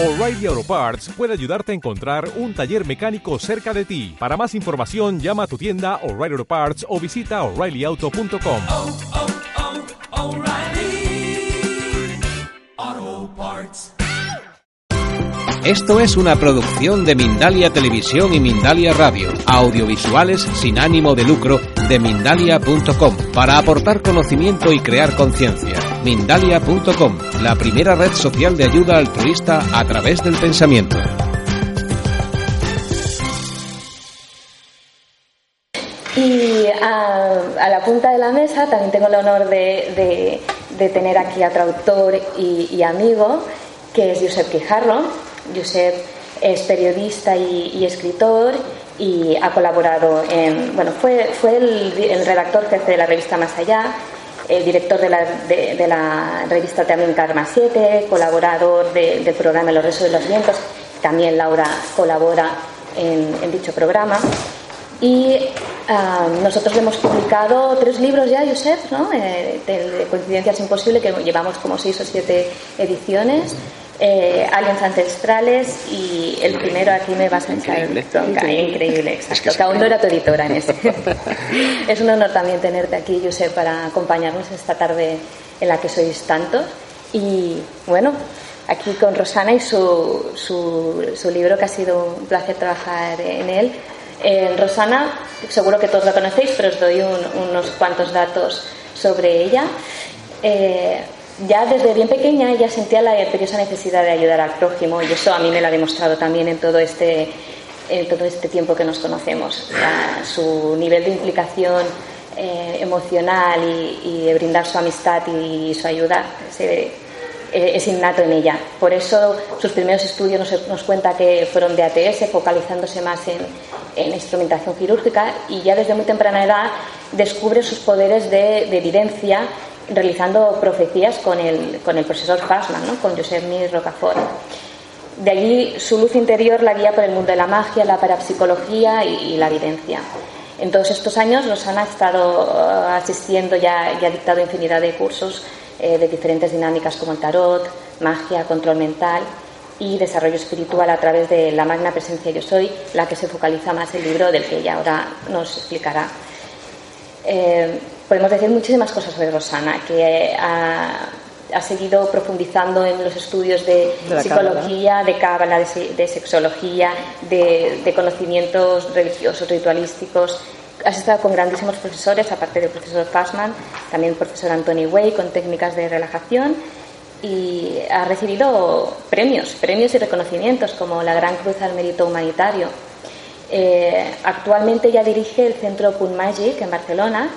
O'Reilly Auto Parts puede ayudarte a encontrar un taller mecánico cerca de ti. Para más información, llama a tu tienda O'Reilly Auto Parts o visita oreillyauto.com. oh, oh, Parts. Esto es una producción de Mindalia Televisión y Mindalia Radio, audiovisuales sin ánimo de lucro de mindalia.com, para aportar conocimiento y crear conciencia. Mindalia.com, la primera red social de ayuda altruista a través del pensamiento. Y a, a la punta de la mesa también tengo el honor de, de- tener aquí a otro autor y, amigo, que es Josep Quijarro. Josep es periodista y escritor y ha colaborado en, bueno, fue, fue el, el redactor jefe de la revista Más Allá, el director de la, de, la revista también Karma 7, colaborador de- del programa Los Rezos de los Vientos. También Laura colabora en, dicho programa. Y ah, nosotros hemos publicado tres libros ya, Josep, ¿no? Eh, de, de Coincidencias Imposibles, que llevamos como seis o siete ediciones. Eh, Aliens Ancestrales y el primero aquí me vas a echar Increíble. bronca. Increíble, exacto. Es que aún no era tu editora en ese. es un honor también tenerte aquí, Josep, para acompañarnos esta tarde en la que sois tantos. Y bueno, aquí con Rosana y su, su, su libro, que ha sido un placer trabajar en él. Eh, Rosana, seguro que todos la conocéis, pero os doy un- unos cuantos datos sobre ella. Eh, ya desde bien pequeña ella sentía la imperiosa necesidad de ayudar al prójimo y eso a mí me lo ha demostrado también en todo este, en todo este tiempo que nos conocemos. Su nivel de implicación eh, emocional y, de brindar su amistad y su ayuda eh, es innato en ella. Por eso sus primeros estudios nos, nos cuenta que fueron de ATS, focalizándose más en, en instrumentación quirúrgica y ya desde muy temprana edad descubre sus poderes de, de evidencia realizando profecías con el, con el profesor Fassman, ¿no? con Josep Mir Rocafort. De allí su luz interior la guía por el mundo de la magia, la parapsicología y, la evidencia. En todos estos años Rosana ha estado eh, asistiendo ya ha dictado infinidad de cursos eh, de diferentes dinámicas como el tarot, magia, control mental y desarrollo espiritual a través de la magna presencia yo soy, la que se focaliza más el libro del que ella ahora nos explicará. Eh, podemos decir muchísimas cosas sobre Rosana, que eh, ha, ha seguido profundizando en los estudios de, psicología, de cábala, de, se- de sexología, de, de conocimientos religiosos, ritualísticos. Has estado con grandísimos profesores, aparte del profesor Fassman, también el profesor Anthony Way, con técnicas de relajación. Y ha recibido premios, premios y reconocimientos, como la Gran Cruz al Mérito Humanitario, eh, actualmente ella dirige el Centro Punt Magic en Barcelona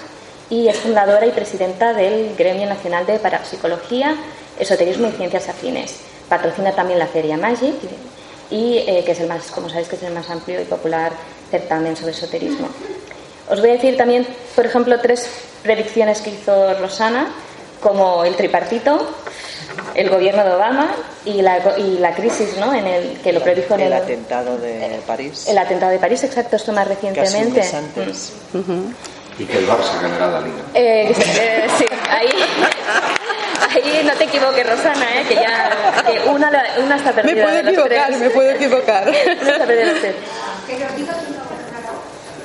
y es fundadora y presidenta del Gremio Nacional de Parapsicología, Esoterismo y Ciencias Afines. Patrocina también la Feria Magic y eh, que es el más, como sabéis, que es el más amplio y popular certamen sobre esoterismo. Os voy a decir también, por ejemplo, tres predicciones que hizo Rosana, como el tripartito, el gobierno de Obama y la, y la crisis, ¿no? En el que lo predijo en El el, atentado de París. el atentado de París, exacto, esto más casi recientemente. antes. Y que el Barça ganará la liga. Eh, eh, sí, ahí, ahí no te equivoques, Rosana, eh, que ya que una, la- una está Me perdida. puedo de los equivocar, tres. me puedo equivocar. Una está perdida.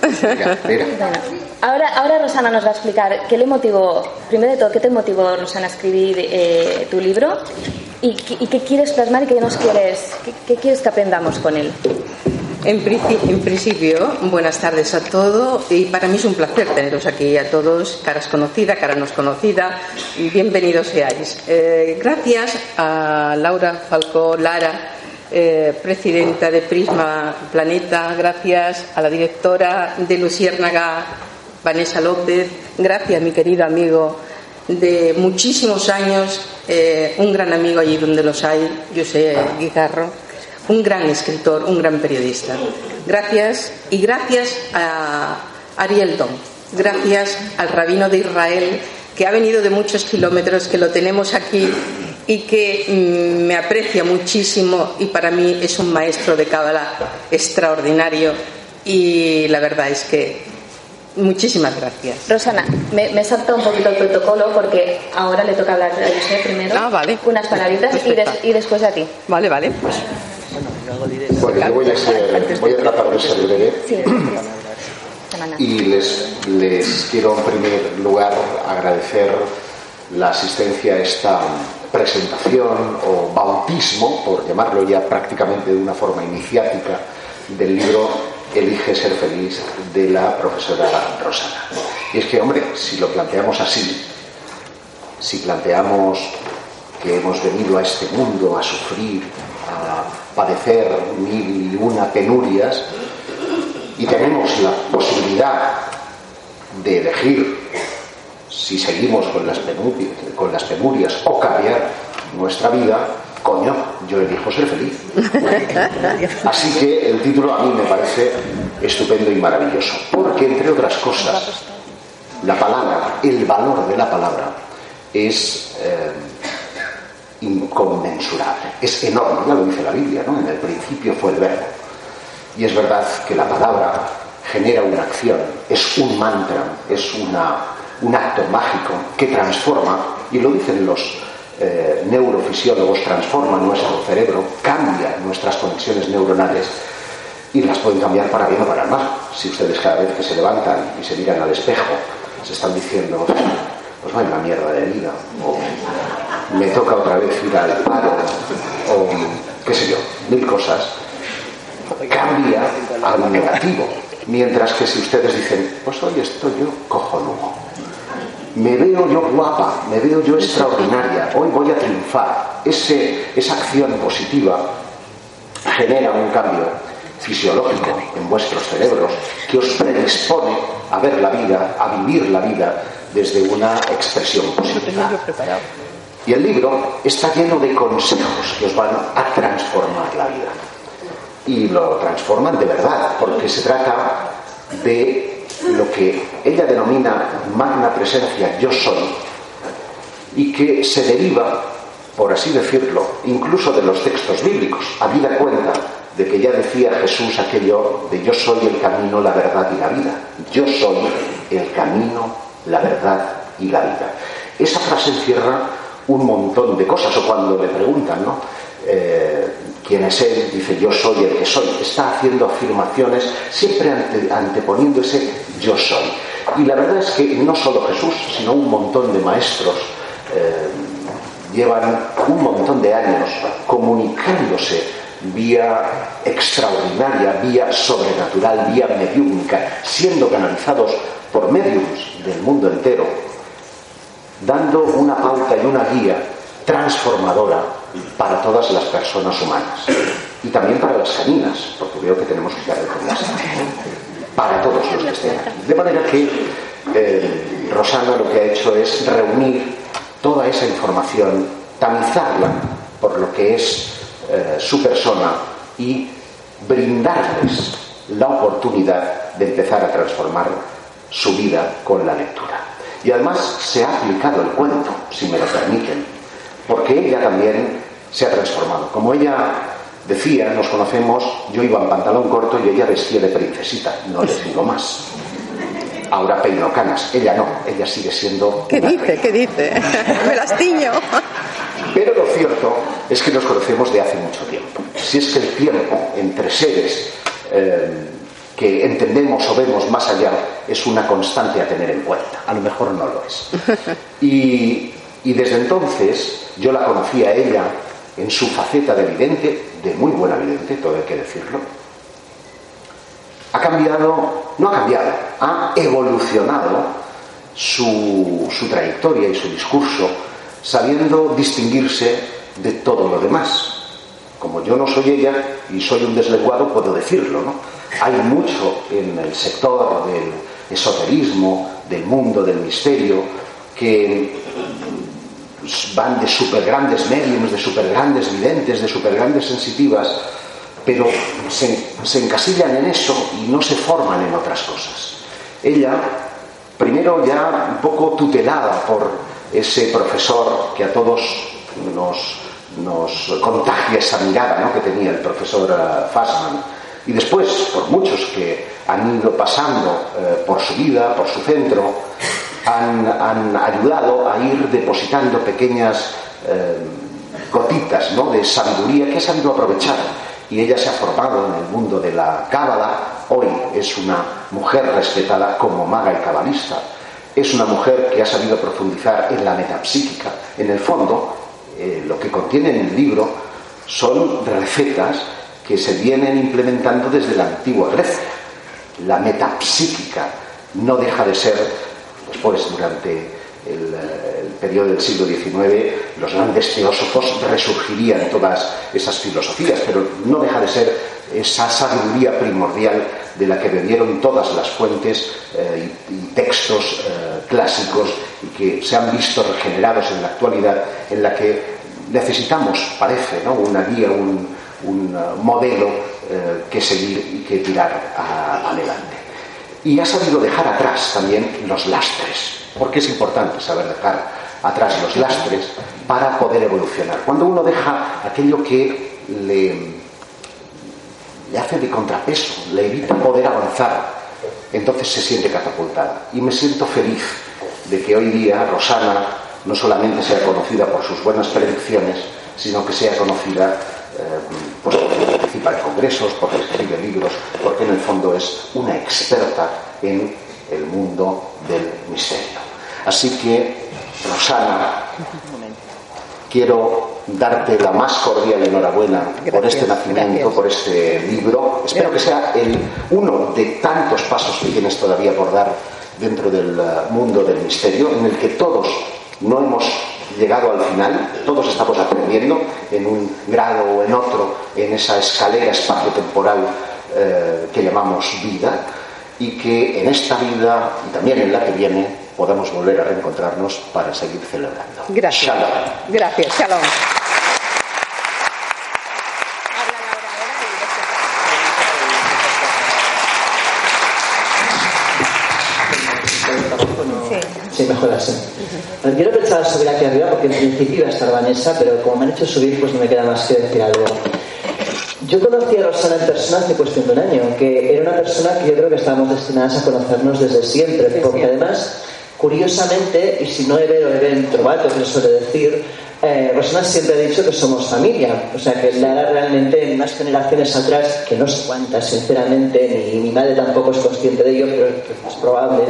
Mira, mira. Bueno, ahora, ahora Rosana nos va a explicar qué le motivó, primero de todo, qué te motivó, Rosana, a escribir eh, tu libro y, qué- y qué quieres plasmar y qué nos quieres, qué, qué quieres que aprendamos con él. En, en principio, buenas tardes a todos y para mí es un placer teneros aquí a todos, caras conocidas, cara no conocida, bienvenidos seáis. Eh, gracias a Laura Falcó Lara, eh, presidenta de Prisma Planeta, gracias a la directora de Luciérnaga, Vanessa López, gracias mi querido amigo de muchísimos años, eh, un gran amigo allí donde los hay, José Guijarro, un gran escritor, un gran periodista. Gracias y gracias a Ariel Dom, gracias al rabino de Israel que ha venido de muchos kilómetros, que lo tenemos aquí y que mm, me aprecia muchísimo y para mí es un maestro de cábala extraordinario y la verdad es que Muchísimas gracias. Rosana, me, me salta un poquito el protocolo porque ahora le toca hablar a usted primero. Ah, vale. Unas palabritas y, des- y después a ti. Vale, vale. Pues Bueno, yo voy a, ser, voy a tratar de ser breve Sí. Y les, les quiero en primer lugar agradecer la asistencia a esta presentación o bautismo, por llamarlo ya prácticamente de una forma iniciática, del libro Elige ser feliz de la profesora Rosana. Y es que, hombre, si lo planteamos así, si planteamos que hemos venido a este mundo a sufrir, a padecer mil y una penurias, y tenemos la posibilidad de elegir si seguimos con las, penurias, con las penurias o cambiar nuestra vida, coño, yo elijo ser feliz. Así que el título a mí me parece estupendo y maravilloso, porque entre otras cosas, la palabra, el valor de la palabra es eh, inconmensurable, es enorme, ya lo dice la Biblia, ¿no? En el principio fue el verbo. Y es verdad que la palabra genera una acción, es un mantra, es una, un acto mágico que transforma, y lo dicen los eh, neurofisiólogos, transforma nuestro cerebro, cambia nuestras conexiones neuronales y las pueden cambiar para bien o para mal. Si ustedes cada vez que se levantan y se miran al espejo se están diciendo, pues vaya la mierda de vida, o me toca otra vez ir al paro, o qué sé yo, mil cosas, cambia a lo negativo. Mientras que si ustedes dicen, pues hoy estoy yo cojonudo, me veo yo guapa, me veo yo extraordinaria, hoy voy a triunfar, Ese, esa acción positiva genera un cambio fisiológico en vuestros cerebros que os predispone a ver la vida, a vivir la vida desde una expresión positiva. Y el libro está lleno de consejos que os van a transformar la vida. Y lo transforman de verdad, porque se trata de lo que ella denomina magna presencia yo soy, y que se deriva, por así decirlo, incluso de los textos bíblicos. Habida cuenta de que ya decía Jesús aquello de yo soy el camino, la verdad y la vida. Yo soy el camino, la verdad y la vida. Esa frase encierra un montón de cosas, o cuando le preguntan, ¿no? Eh, quién es él, dice yo soy el que soy. Está haciendo afirmaciones siempre ante- anteponiendo ese yo soy. Y la verdad es que no solo Jesús, sino un montón de maestros eh, llevan un montón de años comunicándose vía extraordinaria, vía sobrenatural, vía mediúnica, siendo canalizados por mediums del mundo entero, dando una pauta y una guía transformadora para todas las personas humanas y también para las caninas, porque veo que tenemos que quedar con las para todos los que estén aquí. De manera que eh, Rosana lo que ha hecho es reunir toda esa información, tamizarla por lo que es eh, su persona y brindarles la oportunidad de empezar a transformar su vida con la lectura. Y además se ha aplicado el cuento, si me lo permiten, porque ella también se ha transformado. Como ella decía, nos conocemos, yo iba en pantalón corto y ella vestía de princesita, no les digo más. Ahora peino canas, ella no, ella sigue siendo... ¿Qué dice? reina. ¿Qué dice? Me las tiño. Pero lo cierto es que nos conocemos de hace mucho tiempo. Si es que el tiempo entre seres eh, que entendemos o vemos más allá es una constante a tener en cuenta. A lo mejor no lo es. Y, y desde entonces yo la conocí a ella en su faceta de vidente, de muy buena vidente, todo hay que decirlo. Ha cambiado, no ha cambiado, ha evolucionado su, su trayectoria y su discurso, sabiendo distinguirse de todo lo demás. Como yo no soy ella y soy un deslenguado, puedo decirlo, ¿no? Hay mucho en el sector del esoterismo, del mundo del misterio, que van de super grandes mediums, de super grandes videntes, de super grandes sensitivas, pero se, encasillan en eso y no se forman en otras cosas. Ella, primero ya un poco tutelada por ese profesor que a todos nos, nos contagia esa mirada ¿no? que tenía el profesor eh, Fassman, Y después, por muchos que han ido pasando eh, por su vida, por su centro, han, han ayudado a ir depositando pequeñas eh, gotitas ¿no? de sabiduría que ha sabido aprovechar. Y ella se ha formado en el mundo de la cábala. Hoy es una mujer respetada como maga y cabalista. Es una mujer que ha sabido profundizar en la metapsíquica. En el fondo, eh, lo que contiene en el libro son recetas que se vienen implementando desde la antigua Grecia. La metapsíquica no deja de ser, después, durante el, eh, el periodo del siglo XIX, los grandes teósofos resurgirían todas esas filosofías, pero no deja de ser esa sabiduría primordial de la que bebieron todas las fuentes eh, y, textos eh, clásicos y que se han visto regenerados en la actualidad, en la que necesitamos, parece, ¿no? una guía, un, modelo que seguir y que tirar adelante. Y ha sabido dejar atrás también los lastres, porque es importante saber dejar atrás los lastres para poder evolucionar. Cuando uno deja aquello que le, le hace de contrapeso, le evita poder avanzar, entonces se siente catapultada. Y me siento feliz de que hoy día Rosana no solamente sea conocida por sus buenas predicciones, sino que sea conocida pues porque participa en congresos, porque escribe libros, porque en el fondo es una experta en el mundo del misterio. Así que, Rosana, quiero darte la más cordial enhorabuena por este nacimiento, gracias. por este libro. Espero que sea el uno de tantos pasos que tienes todavía por dar dentro del eh, mundo del misterio, en el que todos no hemos llegado al final, todos estamos aprendiendo en un grado o en otro, en esa escalera espacio-temporal eh, que llamamos vida, y que en esta vida y también en la que viene podamos volver a reencontrarnos para seguir celebrando. Gracias. Shalom. Gracias, Shalom. Sí, mejor así. Porque en principio iba a estar Vanessa, pero como me han hecho subir, pues no me queda más que decir algo. Yo conocí a Rosana en persona hace cuestión de un año, que era una persona que yo creo que estábamos destinadas a conocernos desde siempre, porque además, curiosamente, y si no he o he trovato, que suele decir, eh, Rosana siempre ha dicho que somos familia, o sea que la era realmente en unas generaciones atrás, que no sé cuántas, sinceramente, ni mi madre tampoco es consciente de ello, pero es probable,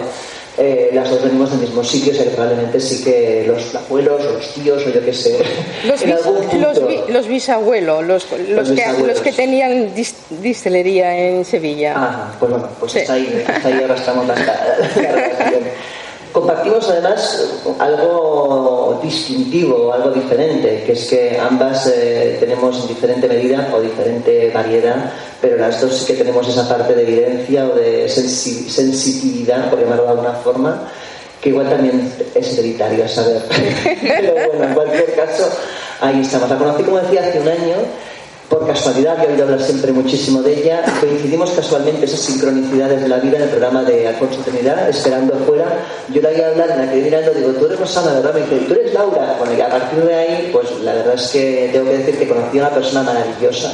eh, las dos venimos del mismo sitio, o sea que probablemente sí que los abuelos los tíos o yo qué sé, Los, en bis- algún punto... los, bi- los bisabuelos, los, los, que, los que tenían dis- distillería en Sevilla. Ah, pues bueno, pues Sí. hasta, ahí, hasta ahí arrastramos. Compartimos además algo distintivo, algo diferente, que es que ambas eh, tenemos en diferente medida o diferente variedad, pero las dos sí que tenemos esa parte de evidencia o de sensi- sensitividad, por llamarlo de alguna forma, que igual también es hereditario a saber. pero bueno, en cualquier caso, ahí estamos. La conocí, como decía, hace un año por casualidad, yo he oído hablar siempre muchísimo de ella, coincidimos casualmente esas sincronicidades de la vida en el programa de Alfonso Trinidad, esperando afuera, yo la oí hablar, la quedé mirando, digo, tú eres Rosana, ¿verdad? Me dice, tú eres Laura. Bueno, y a partir de ahí, pues la verdad es que tengo que decir que conocí a una persona maravillosa,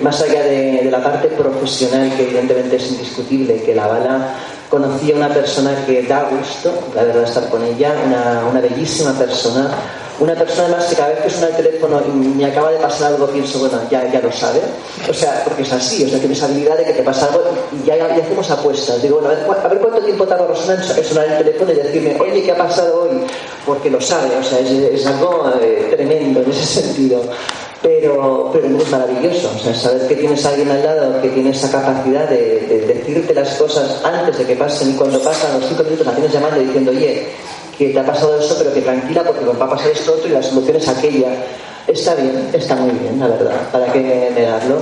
más allá de, la parte profesional, que evidentemente es indiscutible, que la bala conocí a una persona que da gusto, la verdad, estar con ella, una, bellísima persona, una persona además que cada vez que suena el teléfono y me acaba de pasar algo, pienso, bueno, ya, ya lo sabe. O sea, porque es así, o sea, tienes habilidad de que te pasa algo y ya, ya hacemos apuestas. Digo, bueno, a ver, a ver cuánto tiempo tarda Rosana en sonar el teléfono y decirme, oye, ¿qué ha pasado hoy? Porque lo sabe, o sea, es, es algo eh, tremendo en ese sentido. Pero, pero es maravilloso, o sea, saber que tienes a alguien al lado que tiene esa capacidad de, de decirte las cosas antes de que pasen y cuando pasan los cinco minutos la tienes llamando diciendo, oye, que te ha pasado esto, pero que tranquila porque va a pasar esto otro y la solución es aquella. Está bien, está muy bien, la verdad, para qué negarlo.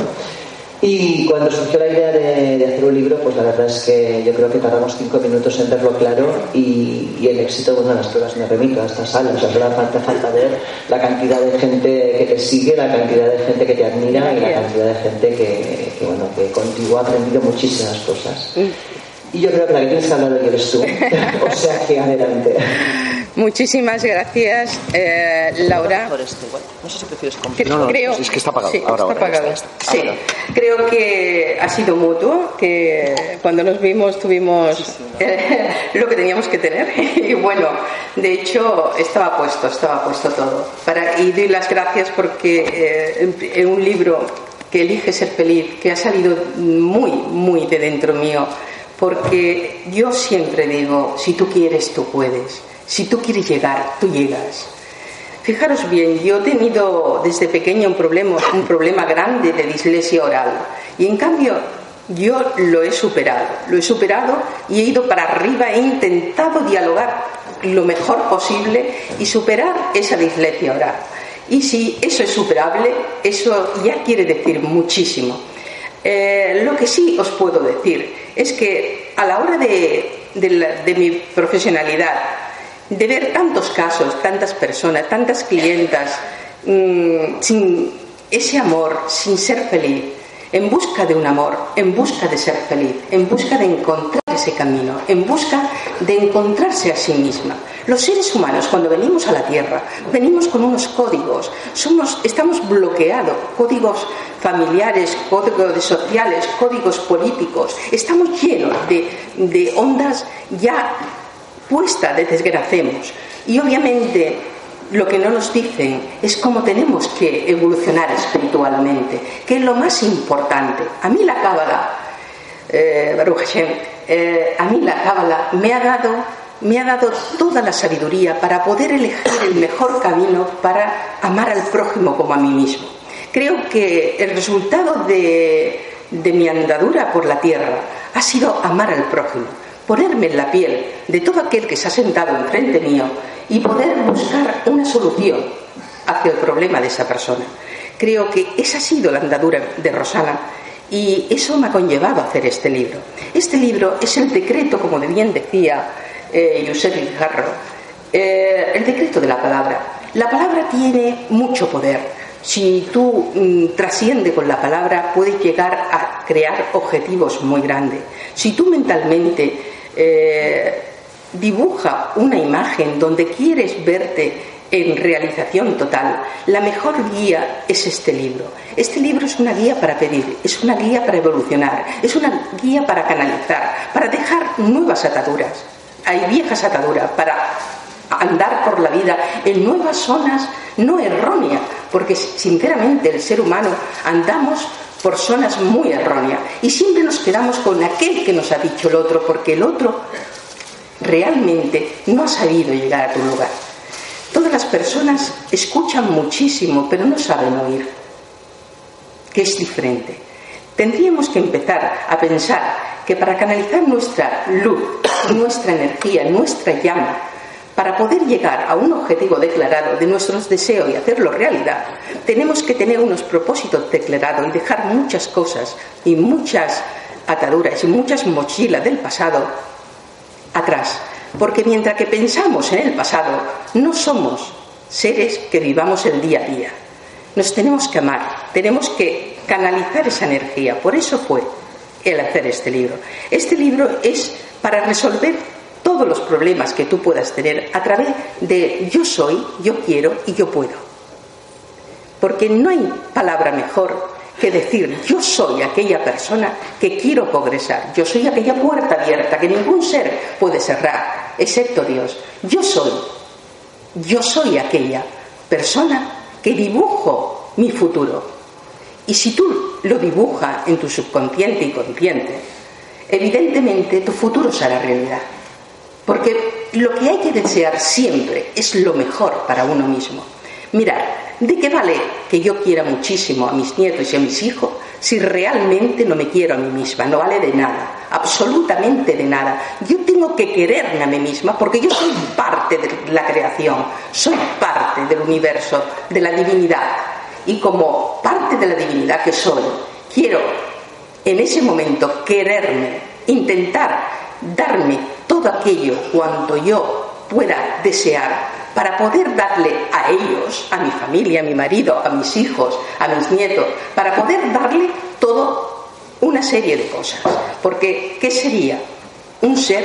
Y cuando surgió la idea de, de hacer un libro, pues la verdad es que yo creo que tardamos cinco minutos en verlo claro y, y el éxito, bueno, las pruebas me remito a esta sala, o sea, falta, falta ver la cantidad de gente que te sigue, la cantidad de gente que te admira y la cantidad de gente que, que, bueno, que contigo ha aprendido muchísimas cosas. Y yo creo que la que tienes que hablar hoy eres tú, o sea que adelante. Muchísimas gracias, eh, Laura. Este. No sé si prefieres Cre- No, no, creo, es que está apagado. Sí, Ahora, está ahora. apagado. Está, está. Sí, Ahora. creo que ha sido mutuo, que cuando nos vimos tuvimos eh, lo que teníamos que tener. Y bueno, de hecho estaba puesto, estaba puesto todo. Para, y doy las gracias porque eh, en un libro que elige ser feliz, que ha salido muy, muy de dentro mío, porque yo siempre digo, si tú quieres, tú puedes. Si tú quieres llegar, tú llegas. Fijaros bien, yo he tenido desde pequeña un problema, un problema grande de dislexia oral y en cambio yo lo he superado, lo he superado y he ido para arriba, he intentado dialogar lo mejor posible y superar esa dislexia oral. Y si eso es superable, eso ya quiere decir muchísimo. Eh, lo que sí os puedo decir es que a la hora de, mi profesionalidad, de ver tantos casos, tantas personas, tantas clientas, mm, sin ese amor, sin ser feliz, en busca de un amor, en busca de ser feliz, en busca de encontrar ese camino, en busca de encontrarse a sí misma. Los seres humanos, cuando venimos a la Tierra, venimos con unos códigos, somos, estamos bloqueados, códigos familiares, códigos sociales, códigos políticos, estamos llenos de, de ondas ya puestas de desgracemos. Y obviamente lo que no nos dicen es cómo tenemos que evolucionar espiritualmente, que es lo más importante. A mí la cábala, eh, Baruch Hashem, eh, a mí la cábala me ha dado me ha dado toda la sabiduría para poder elegir el mejor camino para amar al prójimo como a mí mismo. Creo que el resultado de, de mi andadura por la tierra ha sido amar al prójimo, ponerme en la piel de todo aquel que se ha sentado enfrente mío y poder buscar una solución hacia el problema de esa persona. Creo que esa ha sido la andadura de Rosana y eso me ha conllevado a hacer este libro. Este libro es el decreto, como bien decía eh, Josep Guijarro, eh, el decreto de la palabra. La palabra tiene mucho poder. Si tú mm, trasciende con la palabra, puedes llegar a crear objetivos muy grandes. Si tú mentalmente eh, dibuja una imagen donde quieres verte en realización total, la mejor guía es este libro. Este libro es una guía para pedir, es una guía para evolucionar, es una guía para canalizar, para dejar nuevas ataduras. Hay viejas ataduras para andar por la vida en nuevas zonas no erróneas, porque sinceramente el ser humano andamos por zonas muy erróneas y siempre nos quedamos con aquel que nos ha dicho el otro, porque el otro realmente no ha sabido llegar a tu lugar. Todas las personas escuchan muchísimo, pero no saben oír, que es diferente. Tendríamos que empezar a pensar que para canalizar nuestra luz, nuestra energía, nuestra llama, para poder llegar a un objetivo declarado de nuestros deseos y hacerlo realidad, tenemos que tener unos propósitos declarados y dejar muchas cosas y muchas ataduras y muchas mochilas del pasado atrás. Porque mientras que pensamos en el pasado, no somos seres que vivamos el día a día. Nos tenemos que amar, tenemos que canalizar esa energía. Por eso fue el hacer este libro. Este libro es para resolver todos los problemas que tú puedas tener a través de yo soy, yo quiero y yo puedo. Porque no hay palabra mejor que decir yo soy aquella persona que quiero progresar, yo soy aquella puerta abierta que ningún ser puede cerrar, excepto Dios. Yo soy, yo soy aquella persona que dibujo mi futuro. Y si tú lo dibujas en tu subconsciente y consciente, evidentemente tu futuro será realidad. Porque lo que hay que desear siempre es lo mejor para uno mismo. Mirad, ¿de qué vale que yo quiera muchísimo a mis nietos y a mis hijos si realmente no me quiero a mí misma? No vale de nada, absolutamente de nada. Yo tengo que quererme a mí misma porque yo soy parte de la creación, soy parte del universo, de la divinidad. Y como parte de la divinidad que soy, quiero en ese momento quererme, intentar darme todo aquello cuanto yo pueda desear para poder darle a ellos, a mi familia, a mi marido, a mis hijos, a mis nietos, para poder darle todo una serie de cosas. Porque, ¿qué sería un ser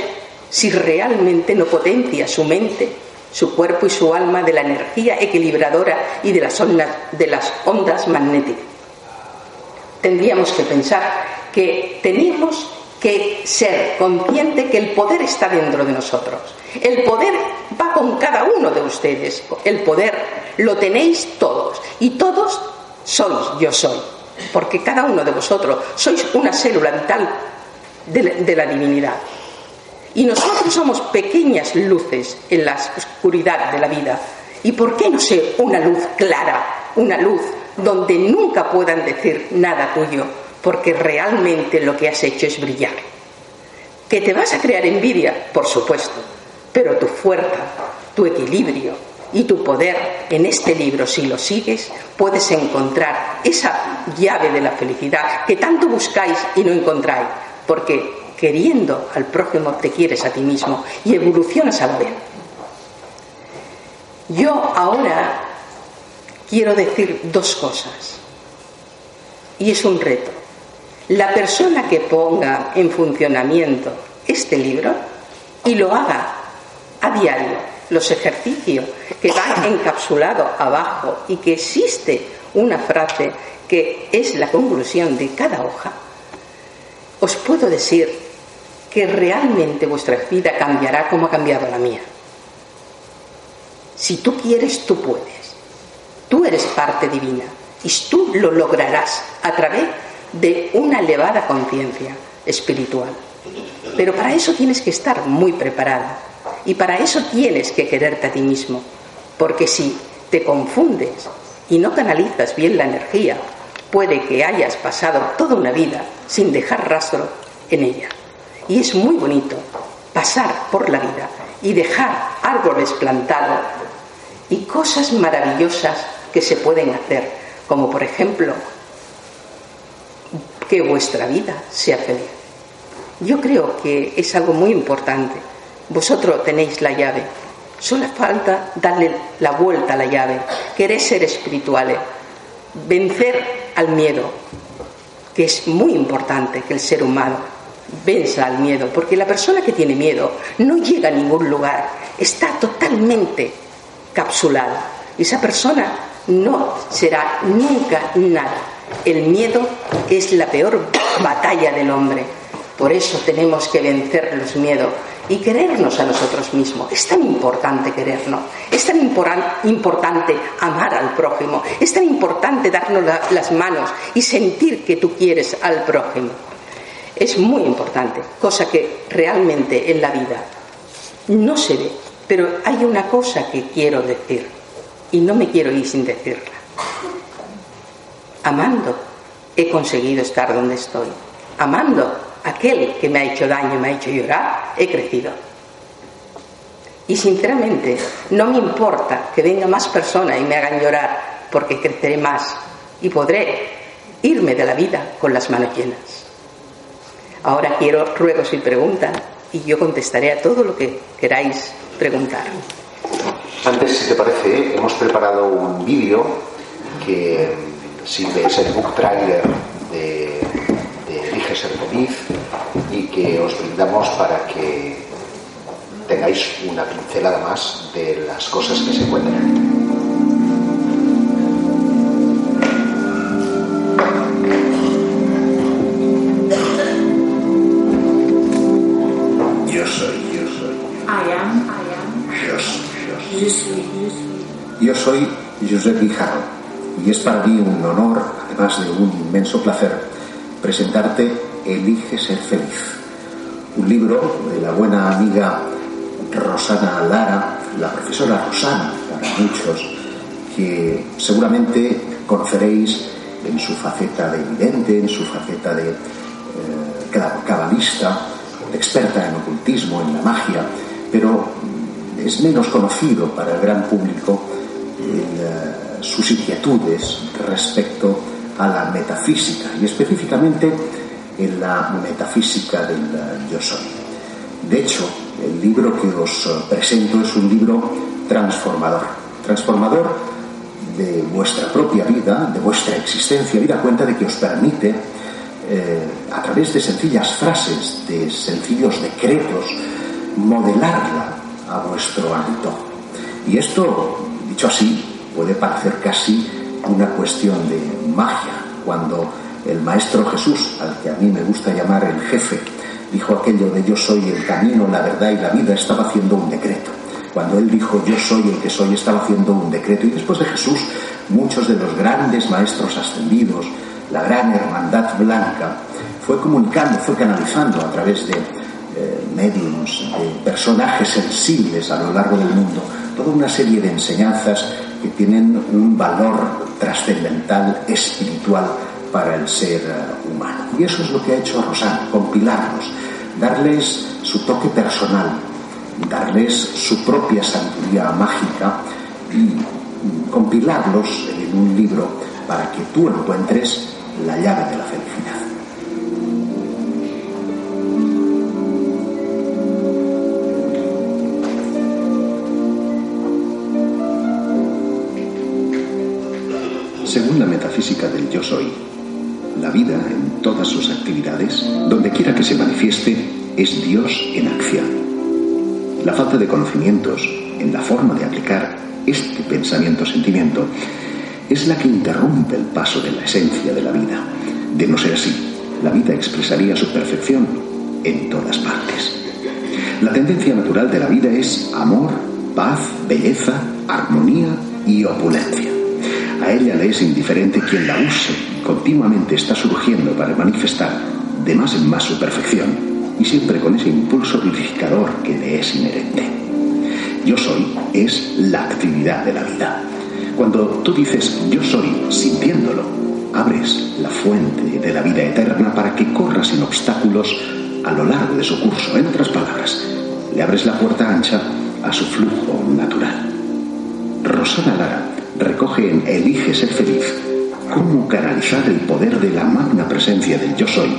si realmente no potencia su mente su cuerpo y su alma de la energía equilibradora y de las ondas, de las ondas magnéticas. Tendríamos que pensar que tenemos que ser consciente que el poder está dentro de nosotros. El poder va con cada uno de ustedes. El poder lo tenéis todos. Y todos sois yo soy. Porque cada uno de vosotros sois una célula vital de la, divinidad. Y nosotros somos pequeñas luces en la oscuridad de la vida. ¿Y por qué no ser una luz clara, una luz donde nunca puedan decir nada tuyo? Porque realmente lo que has hecho es brillar. ¿Que te vas a crear envidia? Por supuesto. Pero tu fuerza, tu equilibrio y tu poder en este libro, si lo sigues, puedes encontrar esa llave de la felicidad que tanto buscáis y no encontráis. Porque queriendo al prójimo te quieres a ti mismo y evolucionas a la vez. Yo ahora quiero decir dos cosas y es un reto. La persona que ponga en funcionamiento este libro y lo haga a diario, los ejercicios que van encapsulados abajo y que existe una frase que es la conclusión de cada hoja, os puedo decir que realmente vuestra vida cambiará como ha cambiado la mía. Si tú quieres, tú puedes. Tú eres parte divina y tú lo lograrás a través de una elevada conciencia espiritual. Pero para eso tienes que estar muy preparada y para eso tienes que quererte a ti mismo. Porque si te confundes y no canalizas bien la energía, puede que hayas pasado toda una vida sin dejar rastro en ella. Y es muy bonito pasar por la vida y dejar árboles plantados y cosas maravillosas que se pueden hacer, como por ejemplo que vuestra vida sea feliz. Yo creo que es algo muy importante. Vosotros tenéis la llave. Solo falta darle la vuelta a la llave. Querer ser espirituales. Vencer al miedo, que es muy importante que el ser humano venza al miedo, porque la persona que tiene miedo no llega a ningún lugar, está totalmente capsulada. Esa persona no será nunca nada. El miedo es la peor batalla del hombre. Por eso tenemos que vencer los miedos y querernos a nosotros mismos. Es tan importante querernos, es tan importante amar al prójimo, es tan importante darnos las manos y sentir que tú quieres al prójimo es muy importante, cosa que realmente en la vida no se ve. Pero hay una cosa que quiero decir y no me quiero ir sin decirla. Amando he conseguido estar donde estoy. Amando aquel que me ha hecho daño, me ha hecho llorar, he crecido. Y sinceramente no me importa que venga más personas y me hagan llorar porque creceré más y podré irme de la vida con las manos llenas. Ahora quiero ruegos y preguntas y yo contestaré a todo lo que queráis preguntar. Antes, si te parece, hemos preparado un vídeo que sirve es el book trailer de, de Elige ser feliz y que os brindamos para que tengáis una pincelada más de las cosas que se encuentran. Yo soy, yo soy. I am. Yo soy. Je suis. Yo soy Josep Guijarro y es para mí un honor, además de un inmenso placer, presentarte Elige ser feliz, un libro de la buena amiga Rosana Lara, la profesora Rosana para muchos, que seguramente conoceréis en su faceta de evidente, en su faceta de eh, cabalista, experta en ocultismo, en la magia, pero es menos conocido para el gran público eh, sus inquietudes respecto a la metafísica y específicamente en la metafísica del eh, yo soy. De hecho, el libro que os eh, presento es un libro transformador, transformador de vuestra propia vida, de vuestra existencia, vida cuenta de que os permite eh, a través de sencillas frases, de sencillos decretos, modelarla a vuestro antojo. Y esto, dicho así, puede parecer casi una cuestión de magia, cuando el Maestro Jesús, al que a mí me gusta llamar el jefe, dijo aquello de yo soy el camino, la verdad y la vida, estaba haciendo un decreto. Cuando él dijo yo soy el que soy, estaba haciendo un decreto. Y después de Jesús, muchos de los grandes maestros ascendidos, la gran hermandad blanca, fue comunicando, fue canalizando a través de eh, mediums, de personajes sensibles a lo largo del mundo, toda una serie de enseñanzas que tienen un valor trascendental, espiritual para el ser eh, humano. Y eso es lo que ha hecho Rosán, compilarlos, darles su toque personal, darles su propia sabiduría mágica y compilarlos en un libro para que tú encuentres la llave de la felicidad. Metafísica del yo soy, la vida en todas sus actividades, donde quiera que se manifieste, es Dios en acción. La falta de conocimientos en la forma de aplicar este pensamiento-sentimiento es la que interrumpe el paso de la esencia de la vida. De no ser así, la vida expresaría su perfección en todas partes. La tendencia natural de la vida es amor, paz, belleza, armonía y opulencia. A ella le es indiferente quien la use, continuamente está surgiendo para manifestar de más en más su perfección y siempre con ese impulso vivificador que le es inherente. Yo soy es la actividad de la vida. Cuando tú dices yo soy sintiéndolo, abres la fuente de la vida eterna para que corra sin obstáculos a lo largo de su curso. En otras palabras, le abres la puerta ancha a su flujo natural. Rosana Lara recoge en Elige ser feliz cómo canalizar el poder de la magna presencia del yo soy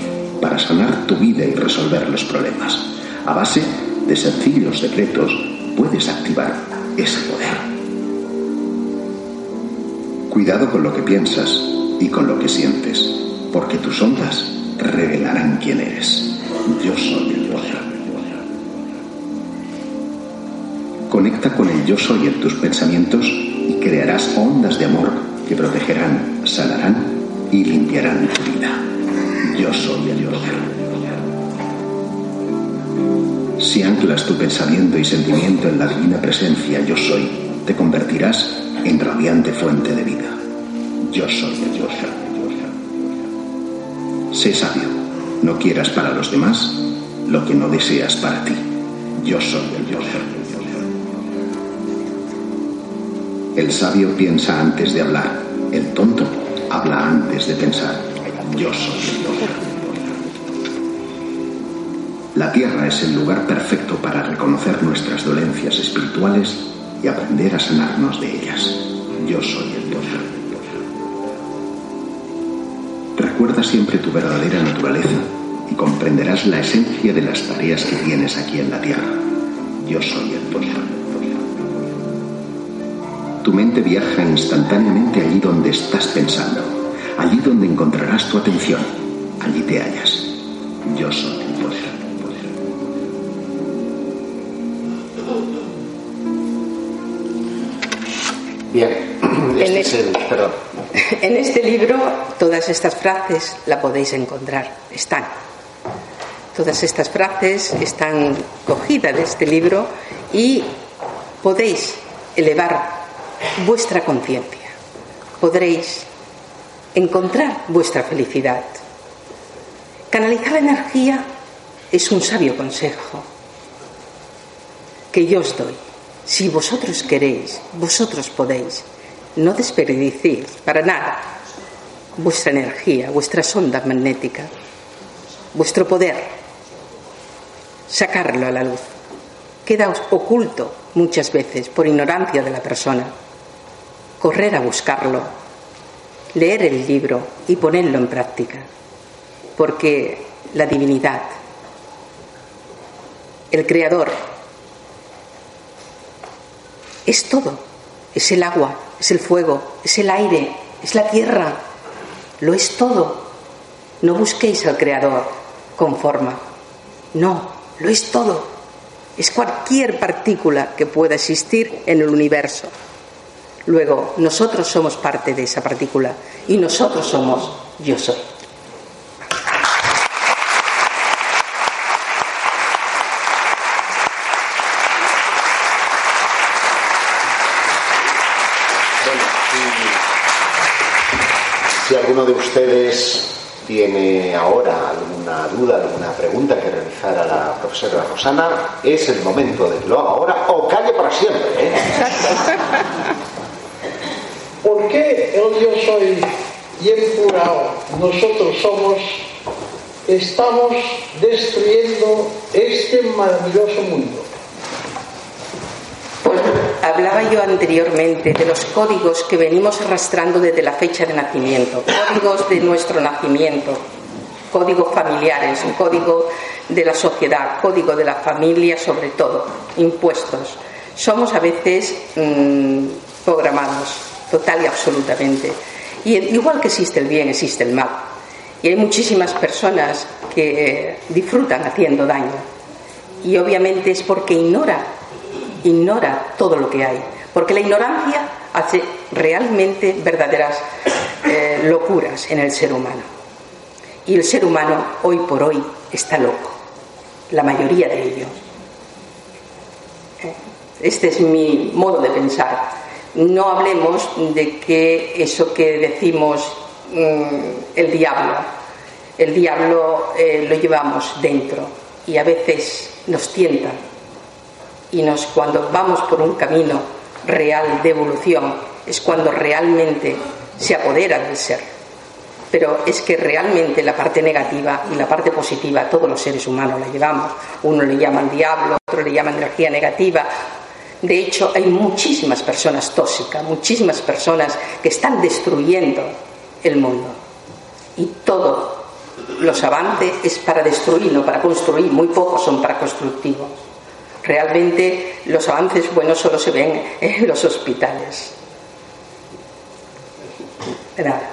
para sanar tu vida y resolver los problemas. A base de sencillos decretos puedes activar ese poder. Cuidado con lo que piensas y con lo que sientes, porque tus ondas revelarán quién eres. Yo soy el poder. Conecta con el yo soy en tus pensamientos crearás ondas de amor que protegerán, sanarán y limpiarán tu vida. Yo soy el poder. Si anclas tu pensamiento y sentimiento en la divina presencia yo soy, te convertirás en radiante fuente de vida. Yo soy el yo soy. Sé sabio, no quieras para los demás lo que no deseas para ti. Yo soy el yo El sabio piensa antes de hablar, el tonto habla antes de pensar. Yo soy el poder. La tierra es el lugar perfecto para reconocer nuestras dolencias espirituales y aprender a sanarnos de ellas. Yo soy el poder. Recuerda siempre tu verdadera naturaleza y comprenderás la esencia de las tareas que tienes aquí en la tierra. Yo soy el poder. Tu mente viaja instantáneamente allí donde estás pensando, allí donde encontrarás tu atención, allí te hallas. Yo soy el poder. Bien, En este es el. Perdón. En este libro todas estas frases la podéis encontrar, están. Todas estas frases están cogidas de este libro y podéis elevar vuestra conciencia. Podréis encontrar vuestra felicidad. Canalizar la energía es un sabio consejo que yo os doy. Si vosotros queréis, vosotros podéis. No desperdicéis para nada vuestra energía, vuestras ondas magnéticas, vuestro poder. Sacarlo a la luz. Queda oculto muchas veces por ignorancia de la persona. Correr a buscarlo, leer el libro y ponerlo en práctica. Porque la divinidad, el creador, es todo. Es el agua, es el fuego, es el aire, es la tierra. Lo es todo. No busquéis al creador con forma. No, lo es todo. es cualquier partícula que pueda existir en el universo. Luego, nosotros somos parte de esa partícula y nosotros somos yo soy. Si alguno de ustedes tiene ahora alguna duda, alguna pregunta que realizar a la profesora Rosana, es el momento de que lo haga ahora o calle para siempre. ¿eh? ¿Por qué el yo soy y el plural nosotros somos estamos destruyendo este maravilloso mundo? Pues hablaba yo anteriormente de los códigos que venimos arrastrando desde la fecha de nacimiento, códigos de nuestro nacimiento, códigos familiares, un código de la sociedad, código de la familia sobre todo, impuestos. Somos a veces mm, programados, total y absolutamente. Y igual que existe el bien, existe el mal. Y hay muchísimas personas que eh, disfrutan haciendo daño. Y obviamente es porque ignora, ignora todo lo que hay. Porque la ignorancia hace realmente verdaderas eh, locuras en el ser humano. Y el ser humano hoy por hoy está loco, la mayoría de ellos. Eh, Este es mi modo de pensar. No hablemos de que eso que decimos mm, el diablo, el diablo eh, lo llevamos dentro y a veces nos tienta y nos cuando vamos por un camino real de evolución es cuando realmente se apodera del ser. Pero es que realmente la parte negativa y la parte positiva todos los seres humanos la llevamos. Uno le llaman diablo, otro le llaman energía negativa. De hecho, hay muchísimas personas tóxicas, muchísimas personas que están destruyendo el mundo. Y todos los avances es para destruir, no para construir. Muy pocos son para constructivos. Realmente los avances buenos solo se ven en los hospitales. Nada.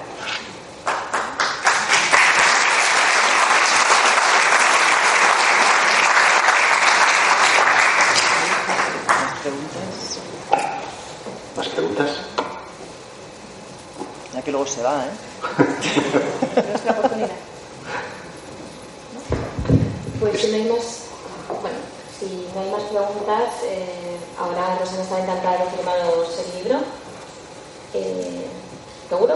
¿Más preguntas? Ya que luego se va, ¿eh? Oportunidad. Pues si no hay más, bueno, si no hay más preguntas, eh, ahora Rosana está encantada de firmaros el libro. Eh, ¿Seguro?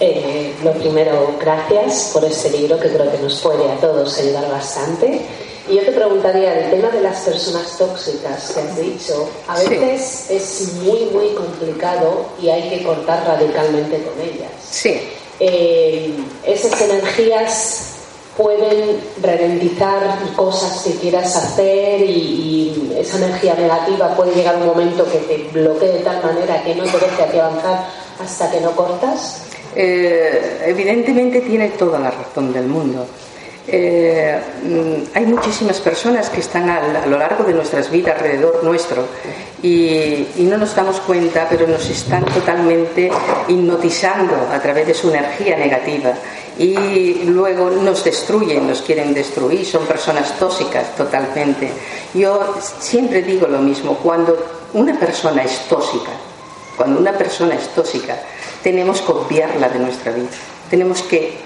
Eh, lo primero, gracias por este libro que creo que nos puede a todos ayudar bastante. Y yo te preguntaría, el tema de las personas tóxicas que has dicho, a Sí. veces es muy, muy complicado y hay que cortar radicalmente con ellas. Sí. Eh, esas energías pueden ralentizar cosas que quieras hacer y, y esa energía negativa puede llegar un momento que te bloquee de tal manera que no te deje a ti avanzar hasta que no cortas. Eh, evidentemente tiene toda la razón del mundo. Eh, mm, hay muchísimas personas que están a, lo largo de nuestras vidas alrededor nuestro y, y no nos damos cuenta, pero nos están totalmente hipnotizando a través de su energía negativa y luego nos destruyen, nos quieren destruir, son personas tóxicas totalmente. Yo siempre digo lo mismo, cuando una persona es tóxica, cuando una persona es tóxica, tenemos que obviarla de nuestra vida. Tenemos que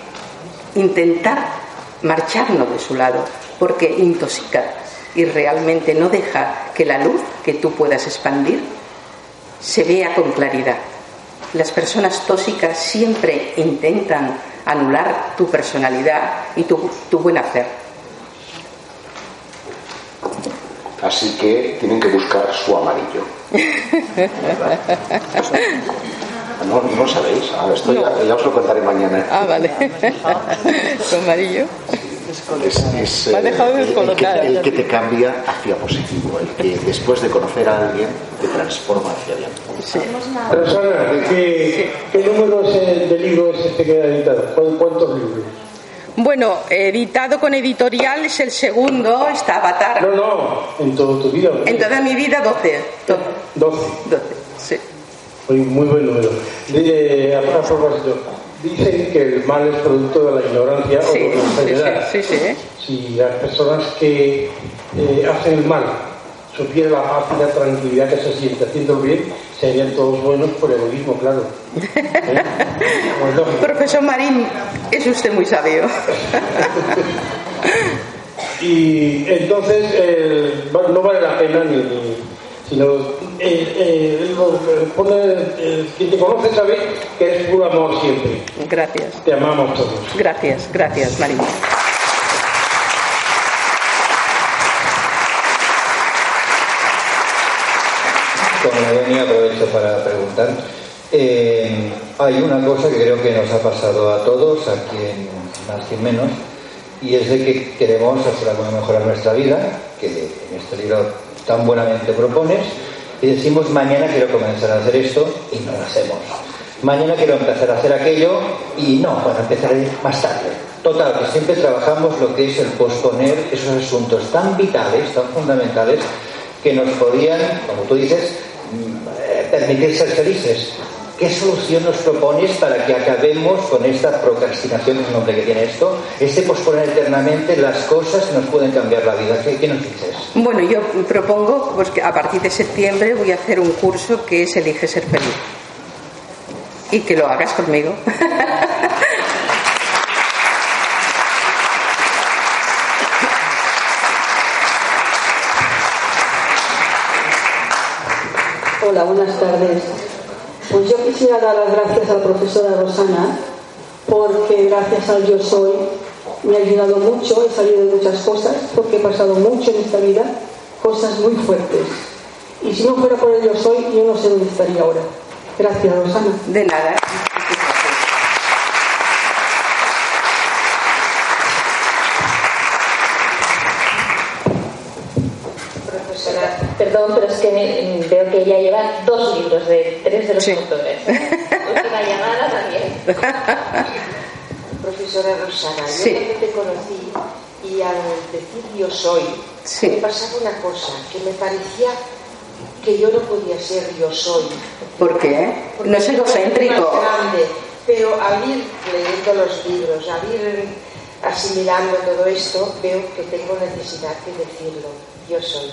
intentar marcharnos de su lado, porque intoxica y realmente no deja que la luz que tú puedas expandir se vea con claridad. Las personas tóxicas siempre intentan anular tu personalidad y tu, tu buen hacer. Así que tienen que buscar su amarillo. No, no lo sabéis. Ah, esto ya, ya os lo contaré mañana. Ah, vale. Su amarillo. Es, es, Me ha eh, dejado el- el, que, el que te cambia hacia positivo, el que después de conocer a alguien te transforma hacia bien. Rosana, ¿qué, qué número de libro es este que ha editado? ¿Cu- ¿Cuántos libros? Bueno, editado con editorial es el segundo, está Avatar. No, no, en toda tu vida. En toda mi vida, 12. 12. 12, sí. Muy, muy buen número. A, propósito, Dicen que el mal es producto de la ignorancia o de la sí, sí, sí, sí. Si las personas que eh, hacen el mal supieran la paz y la tranquilidad que se siente haciendo el bien, serían todos buenos por egoísmo, claro. ¿Eh? Profesor Marín, es usted muy sabio. Y entonces eh, no vale la pena ni, ni- sino eh, eh, eh, pone, eh, quien te conoce sabe que es puro amor siempre. Gracias. Te amamos todos. Gracias, gracias, Marín. Como me venía, aprovecho para preguntar. Eh, hay una cosa que creo que nos ha pasado a todos, a quien más quien menos, y es de que queremos hacer algo para mejorar nuestra vida, que en este libro tan buenamente propones, y decimos mañana quiero comenzar a hacer esto y no lo hacemos. Mañana quiero empezar a hacer aquello y no, bueno, empezaré más tarde. Total, que siempre trabajamos lo que es el posponer esos asuntos tan vitales, tan fundamentales, que nos podían, como tú dices, mm, eh, permitir ser felices. ¿Qué solución nos propones para que acabemos con esta procrastinación, que es el nombre que tiene esto, este posponer eternamente las cosas que nos pueden cambiar la vida? ¿Qué, qué nos dices? Bueno, yo propongo pues, que a partir de septiembre voy a hacer un curso que es Elige ser feliz. Y que lo hagas conmigo. Hola, buenas tardes. Pues yo quisiera dar las gracias a la profesora Rosana porque gracias al Yo Soy me ha ayudado mucho, he salido de muchas cosas porque he pasado mucho en esta vida, cosas muy fuertes. Y si no fuera por el Yo Soy, yo no sé dónde estaría ahora. Gracias, Rosana. De nada. Perdón, pero es que veo que ella lleva dos libros de tres de los autores. Última llamada también. Profesora Rosana, yo Sí. cuando te conocí y al decir yo soy, Sí. me pasaba una cosa, que me parecía que yo no podía ser yo soy. ¿Por qué? Porque No es egocéntrico. grande, pero al ir leyendo los libros, al ir asimilando todo esto, veo que tengo necesidad de decirlo. Yo soy.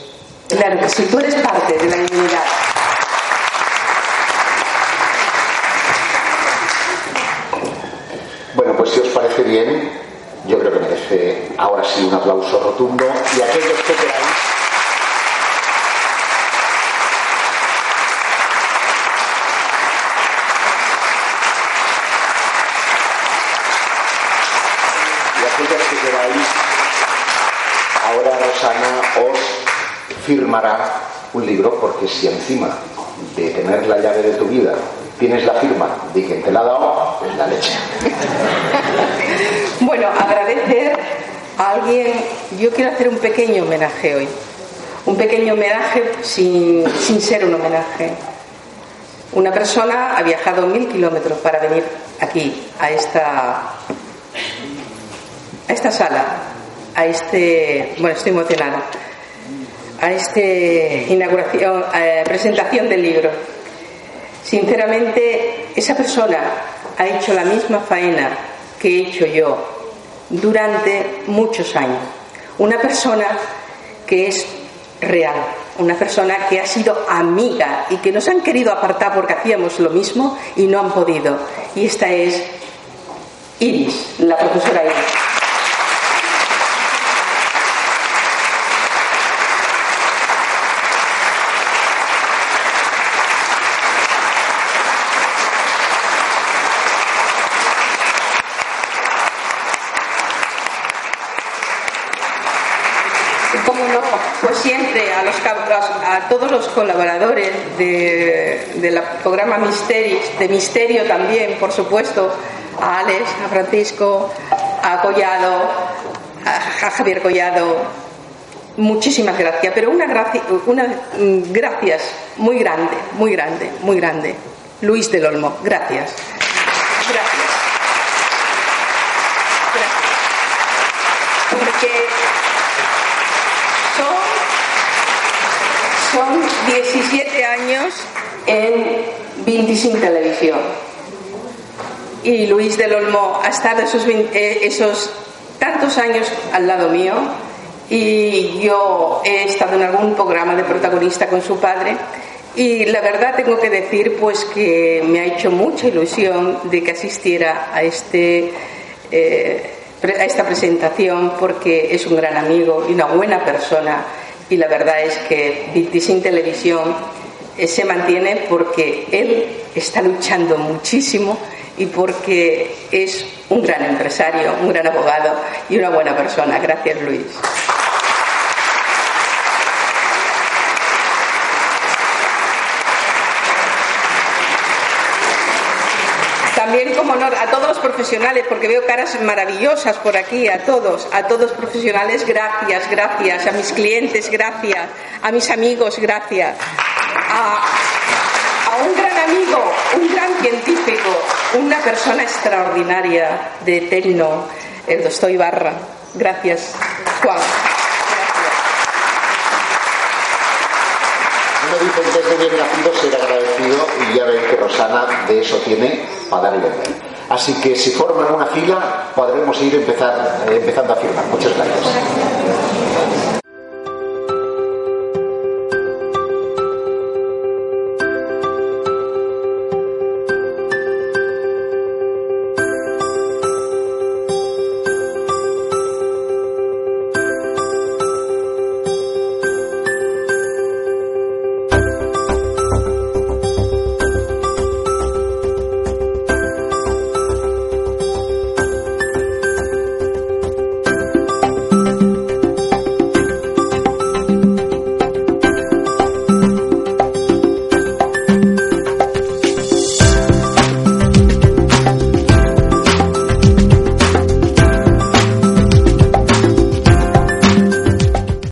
Claro que tú eres parte de la divinidad. Bueno, pues si os parece bien, yo creo que merece ahora sí un aplauso rotundo y aquellos que queráis. Y aquellos que queráis, ahora Rosana os firmará un libro, porque si encima de tener la llave de tu vida tienes la firma de quien te la ha dado, es la leche. Bueno, agradecer a alguien. Yo quiero hacer un pequeño homenaje hoy. Un pequeño homenaje sin, sin ser un homenaje. Una persona ha viajado mil kilómetros para venir aquí, a esta, a esta sala, a este. Bueno, estoy emocionada. A este inauguración, eh, presentación del libro. Sinceramente, esa persona ha hecho la misma faena que he hecho yo durante muchos años. Una persona que es real, una persona que ha sido amiga y que nos han querido apartar porque hacíamos lo mismo y no han podido. Y esta es Iris, la profesora Iris. ¿Cómo no? Pues siempre a, los, cab- a, todos los colaboradores de- del programa Misteris, de Misterio también, por supuesto, a Alex, a Francisco, a Collado, a, Javier Collado, muchísimas gracias, pero una, gracia, una mm, gracias muy grande, muy grande, muy grande. Luis del Olmo. Gracias. Gracias. Porque son 17 años en 25 Televisión. y Luis del Olmo ha estado esos, 20 eh, esos tantos años al lado mío y yo he estado en algún programa de protagonista con su padre y la verdad tengo que decir pues que me ha hecho mucha ilusión de que asistiera a este eh, a esta presentación porque es un gran amigo y una buena persona y la verdad es que Sin Televisión se mantiene porque él está luchando muchísimo y porque es un gran empresario, un gran abogado y una buena persona. Gracias, Luis. También, como honor a todos los profesionales, porque veo caras maravillosas por aquí, a todos, a todos profesionales, gracias, gracias, a mis clientes, gracias, a mis amigos, gracias, a, un gran amigo, un gran científico, una persona extraordinaria de Tecno, el doctor Ibarra. Gracias, Juan. Uno dice que desde bien nacido ser agradecido y ya ven que Rosana de eso tiene para dar y vender. Así que si forman una fila podremos ir empezar, eh, empezando a firmar. Muchas gracias.